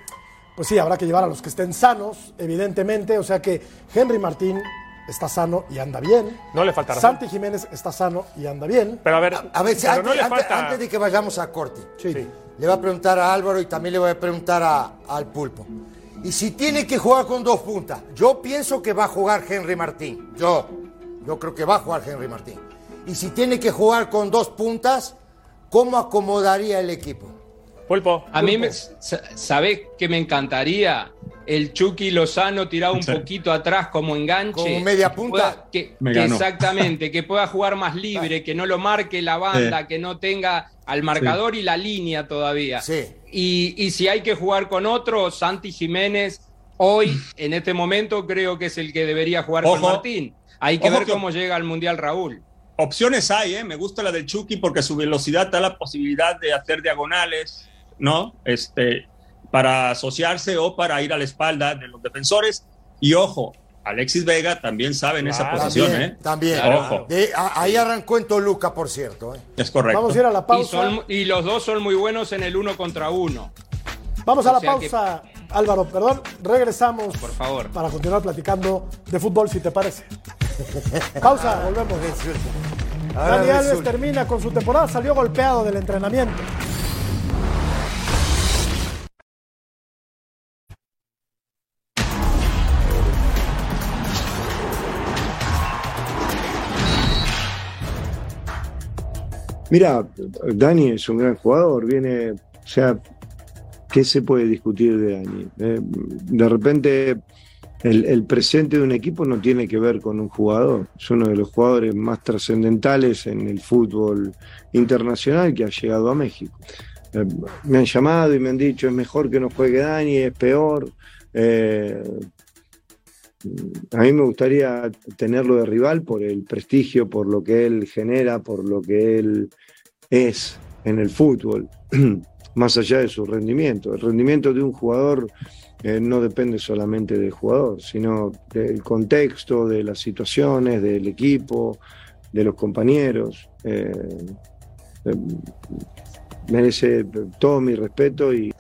Speaker 1: pues sí, habrá que llevar a los que estén sanos, evidentemente. O sea que Henry Martín está sano y anda bien.
Speaker 3: No le falta razón.
Speaker 1: Santi Jiménez está sano y anda bien.
Speaker 3: Pero a ver,
Speaker 4: A ver,
Speaker 3: pero
Speaker 4: antes,
Speaker 3: no le
Speaker 4: antes-
Speaker 3: falta.
Speaker 4: antes de que vayamos a corte,
Speaker 1: Sí.
Speaker 4: le voy a preguntar a Álvaro y también le voy a preguntar a- al Pulpo. Y si tiene que jugar con dos puntas, yo pienso que va a jugar Henry Martín. Yo, yo creo que va a jugar Henry Martín. Y si tiene que jugar con dos puntas, ¿cómo acomodaría el equipo?
Speaker 3: Pulpo.
Speaker 10: A mí, me, sa- ¿sabés que me encantaría? El Chucky Lozano tirado un
Speaker 7: Sí.
Speaker 10: poquito atrás como enganche.
Speaker 4: Como media
Speaker 10: Que
Speaker 4: punta.
Speaker 10: pueda- que-
Speaker 7: Me
Speaker 10: que
Speaker 7: ganó.
Speaker 10: exactamente, que pueda jugar más libre, que no lo marque la banda,
Speaker 7: Sí.
Speaker 10: que no tenga al marcador y la línea todavía.
Speaker 4: Sí.
Speaker 10: Y, y si hay que jugar con otro, Santi Jiménez, hoy, en este momento, creo que es el que debería jugar con. Martín. Hay que
Speaker 7: Ojo
Speaker 10: ver
Speaker 7: que-
Speaker 10: cómo llega al Mundial Raúl.
Speaker 7: opciones hay, ¿eh? Me gusta la del Chucky porque su velocidad da la posibilidad de hacer diagonales, ¿no? Este, para asociarse o para ir a la espalda de los defensores. Y ojo, Alexis Vega también sabe en esa posición,
Speaker 4: También,
Speaker 7: ¿eh?
Speaker 4: también.
Speaker 10: Claro.
Speaker 7: Ojo.
Speaker 4: De- a- ahí arrancó en Toluca, por cierto. ¿eh?
Speaker 7: Es correcto.
Speaker 1: Vamos a ir a la
Speaker 10: Y,
Speaker 1: pausa.
Speaker 10: son- y los dos son muy buenos en el uno contra uno.
Speaker 1: Vamos a la
Speaker 10: que-
Speaker 1: pausa, Álvaro, perdón. Regresamos
Speaker 10: Por favor.
Speaker 1: para continuar platicando de fútbol, si te parece. pausa, volvemos.
Speaker 4: Ahora
Speaker 1: Dani Alves
Speaker 4: resulta.
Speaker 1: termina con su temporada, salió golpeado del entrenamiento.
Speaker 11: Mira, Dani es un gran jugador, viene, o sea, ¿qué se puede discutir de Dani? Eh, de repente, el, presente de un equipo no tiene que ver con un jugador, es uno de los jugadores más trascendentales en el fútbol internacional que ha llegado a México. Eh, me han llamado y me han dicho, es mejor que no juegue Dani, es peor. Eh, a mí me gustaría tenerlo de rival por el prestigio, por lo que él genera, por lo que él es en el fútbol, más allá de su rendimiento. El rendimiento de un jugador eh, no depende solamente del jugador, sino del contexto, de las situaciones, del equipo, de los compañeros. Eh, eh, merece todo mi respeto y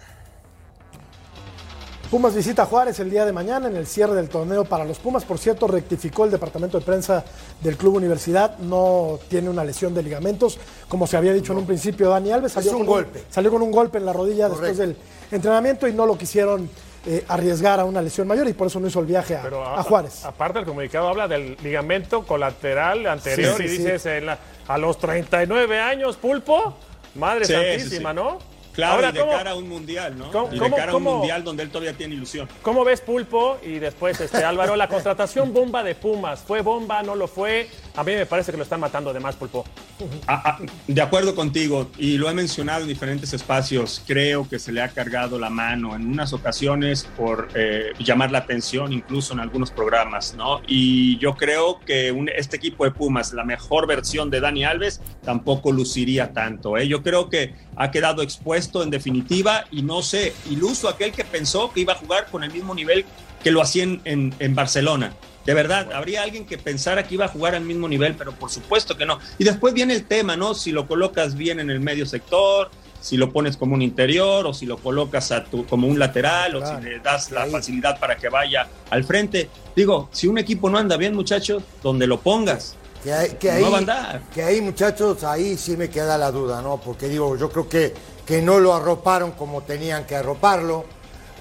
Speaker 1: Pumas visita a Juárez el día de mañana en el cierre del torneo para los Pumas. Por cierto, rectificó el departamento de prensa del Club Universidad. No tiene una lesión de ligamentos, como se había dicho en un principio. Dani Alves salió,
Speaker 4: Es un
Speaker 1: con,
Speaker 4: golpe.
Speaker 1: salió con un golpe en la rodilla después del entrenamiento y no lo quisieron eh, arriesgar a una lesión mayor y por eso no hizo el viaje a,
Speaker 3: Pero
Speaker 1: a Juárez.
Speaker 3: aparte, el comunicado habla del ligamento colateral anterior
Speaker 1: Sí, sí,
Speaker 3: y
Speaker 1: sí.
Speaker 3: dices en la- a los 39 años, Pulpo. Madre
Speaker 7: Sí,
Speaker 3: santísima,
Speaker 7: sí, sí.
Speaker 3: ¿no?
Speaker 7: Claro,
Speaker 3: Ahora,
Speaker 7: y de
Speaker 3: ¿cómo-
Speaker 7: cara a un mundial, ¿no?
Speaker 3: ¿Cómo-
Speaker 7: y de cara a un mundial donde él todavía tiene ilusión.
Speaker 3: ¿Cómo ves Pulpo? Y después, este, Álvaro, la contratación bomba de Pumas. ¿Fue bomba? ¿No lo fue? A mí me parece que lo están matando de más, Pulpo.
Speaker 7: Ah, ah, de acuerdo contigo, y lo he mencionado en diferentes espacios, creo que se le ha cargado la mano en unas ocasiones por eh, llamar la atención, incluso en algunos programas, ¿no? Y yo creo que un- este equipo de Pumas, la mejor versión de Dani Alves, tampoco luciría tanto, ¿eh? Yo creo que ha quedado expuesto en definitiva y no sé, iluso aquel que pensó que iba a jugar con el mismo nivel que lo hacía en, en- Barcelona. De verdad, habría alguien que pensara que iba a jugar al mismo nivel, pero por supuesto que no. Y después viene el tema, ¿no? Si lo colocas bien en el medio sector, si lo pones como un interior o si lo colocas a tu, como un lateral o si le das la facilidad para que vaya al frente. Digo, si un equipo no anda bien, muchachos, donde lo pongas,
Speaker 4: Que ahí, que
Speaker 7: no
Speaker 4: ahí,
Speaker 7: va a andar.
Speaker 4: que ahí, muchachos, ahí sí me queda la duda, ¿no? Porque digo, yo creo que, que no lo arroparon como tenían que arroparlo.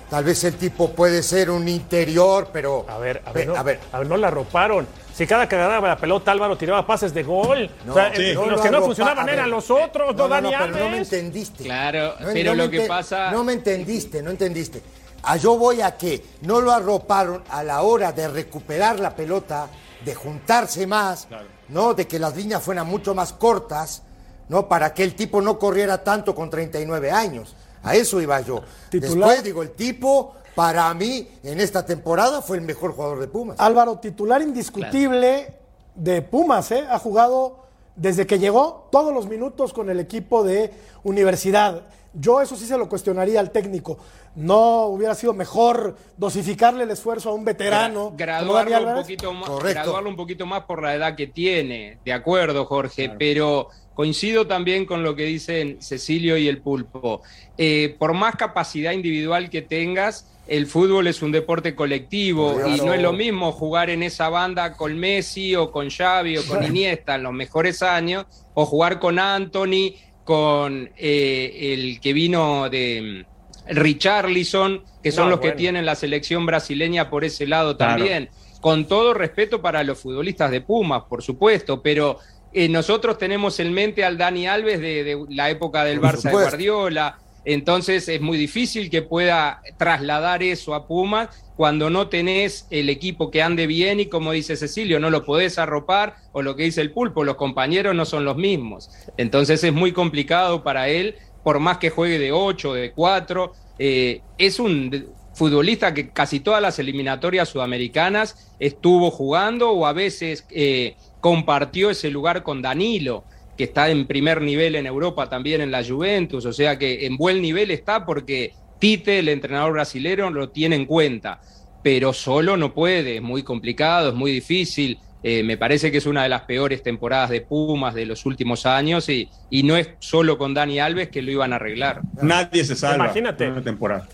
Speaker 4: Tal vez el tipo puede ser un interior, pero.
Speaker 3: A ver, a
Speaker 4: Ve-
Speaker 3: ver, no,
Speaker 4: a ver.
Speaker 3: a ver, no la roparon. Si cada que agarraba la pelota Álvaro tiraba pases de gol.
Speaker 4: No,
Speaker 3: o sea,
Speaker 4: sí.
Speaker 3: eh,
Speaker 4: no
Speaker 3: los
Speaker 4: lo
Speaker 3: que no funcionaban
Speaker 4: a ver.
Speaker 3: eran los otros, no,
Speaker 4: No, no,
Speaker 3: Dani
Speaker 4: no, pero
Speaker 3: Alves.
Speaker 4: no me entendiste.
Speaker 10: Claro,
Speaker 4: No,
Speaker 10: pero
Speaker 4: no
Speaker 10: lo que pasa.
Speaker 4: No me entendiste, no entendiste. A yo voy a que no lo arroparon a la hora de recuperar la pelota de juntarse más, ¿no? De que las líneas fueran mucho más cortas, ¿no? Para que el tipo no corriera tanto con 39 años. A eso iba yo. Después digo, el tipo, para mí, en esta temporada fue el mejor jugador de Pumas.
Speaker 1: Álvaro, titular indiscutible de Pumas, ¿eh? Ha jugado desde que llegó todos los minutos con el equipo de universidad. Yo eso sí se lo cuestionaría al técnico. No hubiera sido mejor dosificarle el esfuerzo a un veterano.
Speaker 10: graduarlo, un poquito más, graduarlo un poquito más por la edad que tiene. De acuerdo, Jorge, pero coincido también con lo que dicen Cecilio y el pulpo. Eh, por más capacidad individual que tengas, el fútbol es un deporte colectivo y no es lo mismo jugar en esa banda con Messi o con Xavi o con Iniesta en los mejores años o jugar con Anthony, con eh, el que vino de mm, Richarlison, que son los que tienen la selección brasileña por ese lado también. Con todo respeto para los futbolistas de Pumas, por supuesto, pero eh, nosotros tenemos en mente al Dani Alves de, la época del Barça de Guardiola, entonces es muy difícil que pueda trasladar eso a Pumas cuando no tenés el equipo que ande bien y como dice Cecilio, no lo podés arropar o lo que dice el pulpo, los compañeros no son los mismos. Entonces es muy complicado para él, por más que juegue de 8, de 4. Eh, es un futbolista que casi todas las eliminatorias sudamericanas estuvo jugando o a veces eh, compartió ese lugar con Danilo que está en primer nivel en Europa también en la Juventus, o sea que en buen nivel está porque Tite, el entrenador brasilero, lo tiene en cuenta, pero solo no puede, es muy complicado, es muy difícil. Eh, me parece que es una de las peores temporadas de Pumas de los últimos años y, y no es solo con Dani Alves que lo iban a arreglar.
Speaker 7: Nadie se salva.
Speaker 3: Imagínate.
Speaker 7: Una temporada.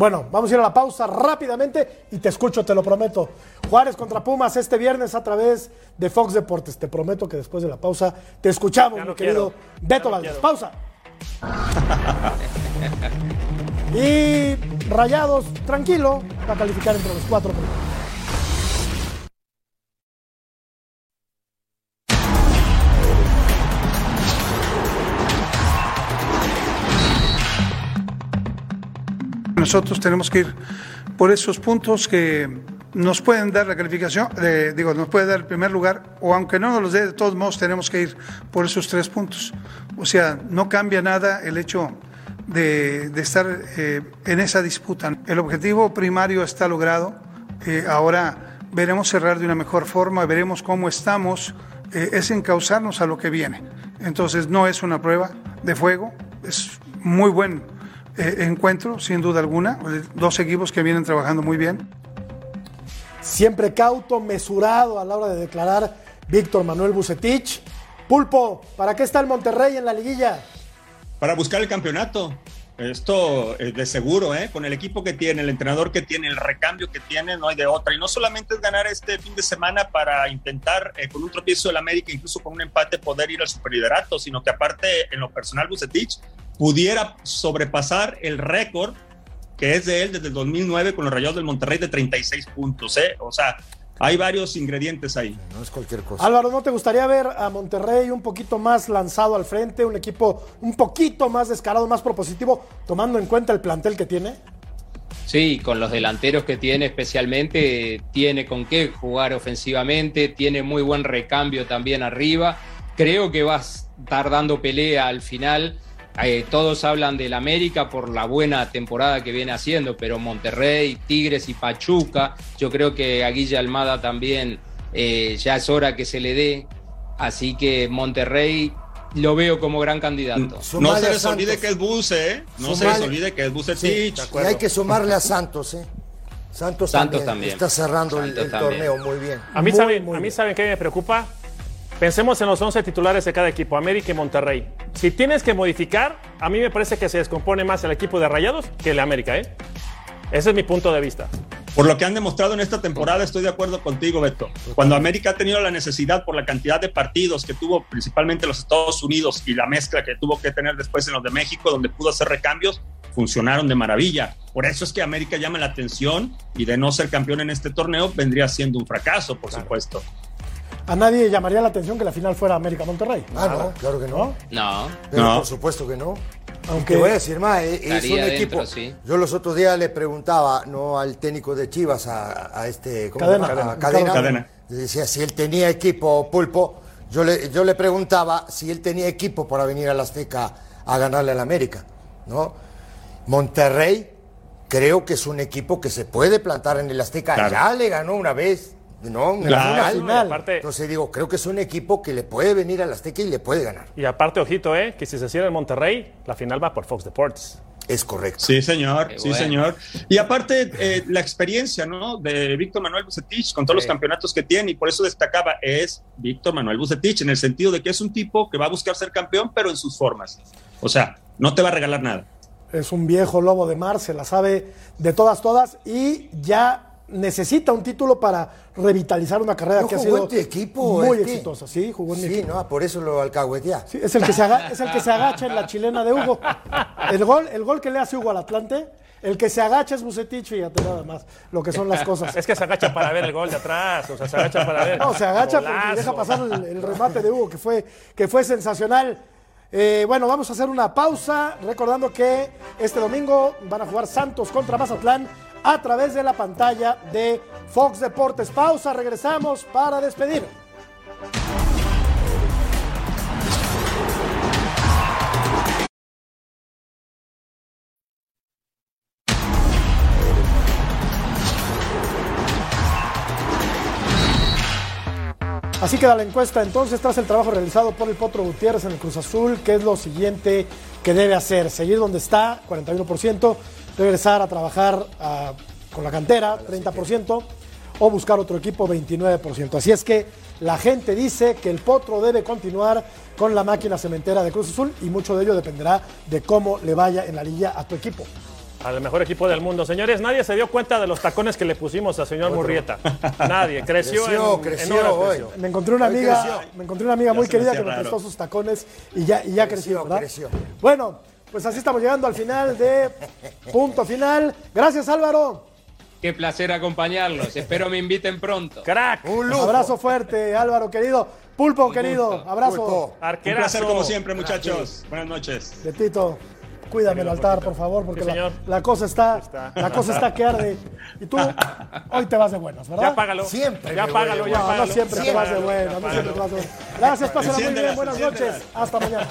Speaker 1: Bueno, vamos a ir a la pausa rápidamente y te escucho, te lo prometo. Juárez contra Pumas este viernes a través de Fox Deportes. Te prometo que después de la pausa te escuchamos, mi querido Beto Valdés. Pausa. y Rayados, tranquilo, va a calificar entre los cuatro
Speaker 12: Nosotros tenemos que ir por esos puntos que nos pueden dar la calificación, digo, nos puede dar el primer lugar, o aunque no nos los dé, de todos modos tenemos que ir por esos tres puntos. O sea, no cambia nada el hecho de, estar eh, en esa disputa. El objetivo primario está logrado, eh, ahora veremos cerrar de una mejor forma, veremos cómo estamos, eh, es encauzarnos a lo que viene. Entonces no es una prueba de fuego, es muy buen eh, encuentro, sin duda alguna. Dos equipos que vienen trabajando muy bien.
Speaker 1: Siempre cauto, mesurado a la hora de declarar Víctor Manuel Bucetich. Pulpo, ¿para qué está el Monterrey en la liguilla?
Speaker 7: Para buscar el campeonato. Esto es de seguro, ¿eh? con el equipo que tiene, el entrenador que tiene, el recambio que tiene, no hay de otra. Y no solamente es ganar este fin de semana para intentar, eh, con un tropiezo del América, incluso con un empate, poder ir al superliderato, sino que aparte, en lo personal, Bucetich pudiera sobrepasar el récord que es de él desde el 2009 con los Rayados del Monterrey de 36 puntos. ¿eh? O sea, hay varios ingredientes ahí.
Speaker 4: No es cualquier cosa.
Speaker 1: Álvaro, ¿no te gustaría ver a Monterrey un poquito más lanzado al frente, un equipo un poquito más descarado, más propositivo, tomando en cuenta el plantel que tiene?
Speaker 10: Sí, con los delanteros que tiene especialmente, tiene con qué jugar ofensivamente, tiene muy buen recambio también arriba. Creo que va a estar dando pelea al final eh, todos hablan del América por la buena temporada que viene haciendo, pero Monterrey, Tigres y Pachuca, yo creo que a Guilla Almada también eh, ya es hora que se le dé. Así que Monterrey lo veo como gran candidato.
Speaker 7: no se les olvide que es Buse, ¿eh? No se les olvide que es Buse
Speaker 4: y hay que sumarle a Santos, ¿eh? Santos, también, está cerrando el, torneo muy bien.
Speaker 3: A mí, saben, a mí saben qué me preocupa Pensemos en los 11 titulares de cada equipo, América y Monterrey. Si tienes que modificar, a mí me parece que se descompone más el equipo de Rayados que el de América, ¿eh? Ese es mi punto de vista.
Speaker 7: Por lo que han demostrado en esta temporada, estoy de acuerdo contigo, Beto. Cuando América ha tenido la necesidad por la cantidad de partidos que tuvo principalmente los Estados Unidos y la mezcla que tuvo que tener después en los de México, donde pudo hacer recambios, funcionaron de maravilla. Por eso es que América llama la atención y de no ser campeón en este torneo vendría siendo un fracaso, por supuesto
Speaker 1: a nadie llamaría la atención que la final fuera América Monterrey.
Speaker 4: Ah, no, claro que no.
Speaker 10: No.
Speaker 4: no. por supuesto que no.
Speaker 1: Aunque
Speaker 4: Te voy a decir más, eh, es
Speaker 10: Estaría
Speaker 4: un
Speaker 10: dentro,
Speaker 4: equipo.
Speaker 10: sí.
Speaker 4: Yo los otros días le preguntaba, no al técnico de Chivas, a, a este ¿cómo
Speaker 1: Cadena.
Speaker 4: se llama? A
Speaker 1: Cadena.
Speaker 4: Cadena. Decía si él tenía equipo pulpo. Yo le, yo le preguntaba si él tenía equipo para venir al Azteca a ganarle al América, ¿no? Monterrey creo que es un equipo que se puede plantar en el Azteca.
Speaker 7: Claro.
Speaker 4: Ya le ganó una vez, ¿no? En la
Speaker 7: Claro.
Speaker 4: final.
Speaker 1: Final.
Speaker 3: Aparte,
Speaker 4: Entonces digo, creo que es un equipo que le puede venir al Azteca y le puede ganar.
Speaker 3: y aparte, ojito, ¿eh? Que si se cierra en Monterrey, la final va por Fox Deportes.
Speaker 4: Es correcto.
Speaker 7: Sí, señor,
Speaker 10: Qué
Speaker 7: sí,
Speaker 10: bueno.
Speaker 7: señor. Y aparte, eh, la experiencia, ¿no? De Víctor Manuel Bucetich con todos los campeonatos que tiene, y por eso destacaba, es Víctor Manuel Bucetich, en el sentido de que es un tipo que va a buscar ser campeón, pero en sus formas. O sea, no te va a regalar nada.
Speaker 1: es un viejo lobo de mar, se la sabe de todas, todas y ya necesita un título para revitalizar una carrera
Speaker 4: ¿No
Speaker 1: que ha sido
Speaker 4: equipo,
Speaker 1: muy
Speaker 4: este?
Speaker 1: exitosa. Sí, jugó en mi
Speaker 4: Sí,
Speaker 1: equipo.
Speaker 4: no, por eso lo alcahuetea.
Speaker 1: Sí, es, el que se aga- es el que se agacha en la chilena de Hugo. El gol, el gol que le hace Hugo al Atlante, el que se agacha es Bucetich, fíjate nada más lo que son las cosas.
Speaker 3: Es que se agacha para ver el gol de atrás, o sea, se agacha para ver.
Speaker 1: No, se agacha porque deja pasar el, el remate de Hugo, que fue, que fue sensacional. Eh, bueno, vamos a hacer una pausa, recordando que este domingo van a jugar Santos contra Mazatlán a través de la pantalla de Fox Deportes. Pausa, regresamos para despedir. Así queda la encuesta entonces tras el trabajo realizado por el Potro Gutiérrez en el Cruz Azul, ¿qué es lo siguiente que debe hacer? Seguir donde está, 41%, regresar a trabajar con la cantera, 30%, o buscar otro equipo, 29%. Así es que la gente dice que el Potro debe continuar con la máquina cementera de Cruz Azul y mucho de ello dependerá de cómo le vaya en la liga a tu equipo.
Speaker 3: Al mejor equipo del mundo. Señores, nadie se dio cuenta de los tacones que le pusimos al señor Murrieta. Nadie. Creció,
Speaker 4: Creció,
Speaker 3: en,
Speaker 4: creció
Speaker 3: en horas,
Speaker 4: hoy.
Speaker 3: creció.
Speaker 1: Me encontré una amiga, me encontré una amiga muy
Speaker 7: me
Speaker 1: querida que me prestó sus tacones y ya, y ya creció,
Speaker 4: Creció,
Speaker 1: ¿verdad?
Speaker 4: creció.
Speaker 1: Bueno, pues así estamos llegando al final de punto final. Gracias Álvaro.
Speaker 10: Qué placer acompañarlos. Espero me inviten pronto.
Speaker 3: Crack.
Speaker 4: Un lujo.
Speaker 1: abrazo fuerte, Álvaro querido. Pulpo querido, abrazo
Speaker 4: Pulpo.
Speaker 7: Un placer como siempre, muchachos. Buenas noches.
Speaker 1: de Tito. Cuídame el altar, por favor, porque
Speaker 3: Sí,
Speaker 1: la, cosa está,
Speaker 3: Está.
Speaker 1: la cosa está que arde. Y tú hoy te vas de buenas, ¿verdad?
Speaker 3: Ya págalo.
Speaker 4: Siempre
Speaker 3: Ya págalo, ya
Speaker 1: No,
Speaker 3: págalo.
Speaker 1: no siempre te vas de buenas, no siempre te vas de buenas. Gracias, pásenla muy bien, buenas noches. Hasta mañana.